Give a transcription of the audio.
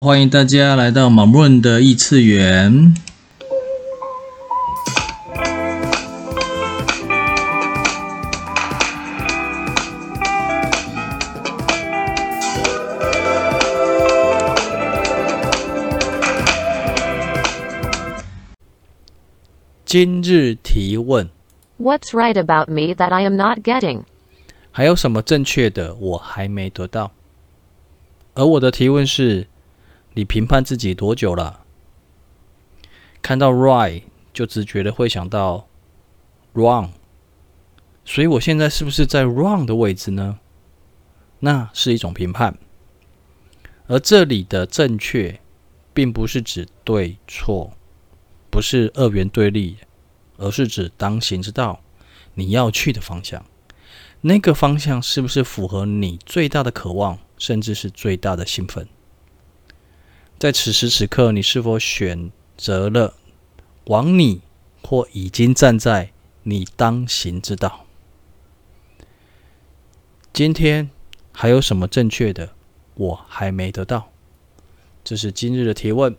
欢迎大家来到马润的异次元。今日提问：What's right about me that I am not getting？还有什么正确的我还没得到？而我的提问是。你评判自己多久了？看到 right 就直觉的会想到 wrong，所以我现在是不是在 wrong 的位置呢？那是一种评判。而这里的正确，并不是指对错，不是二元对立，而是指当行之道，你要去的方向。那个方向是不是符合你最大的渴望，甚至是最大的兴奋？在此时此刻，你是否选择了往你或已经站在你当行之道？今天还有什么正确的我还没得到？这是今日的提问。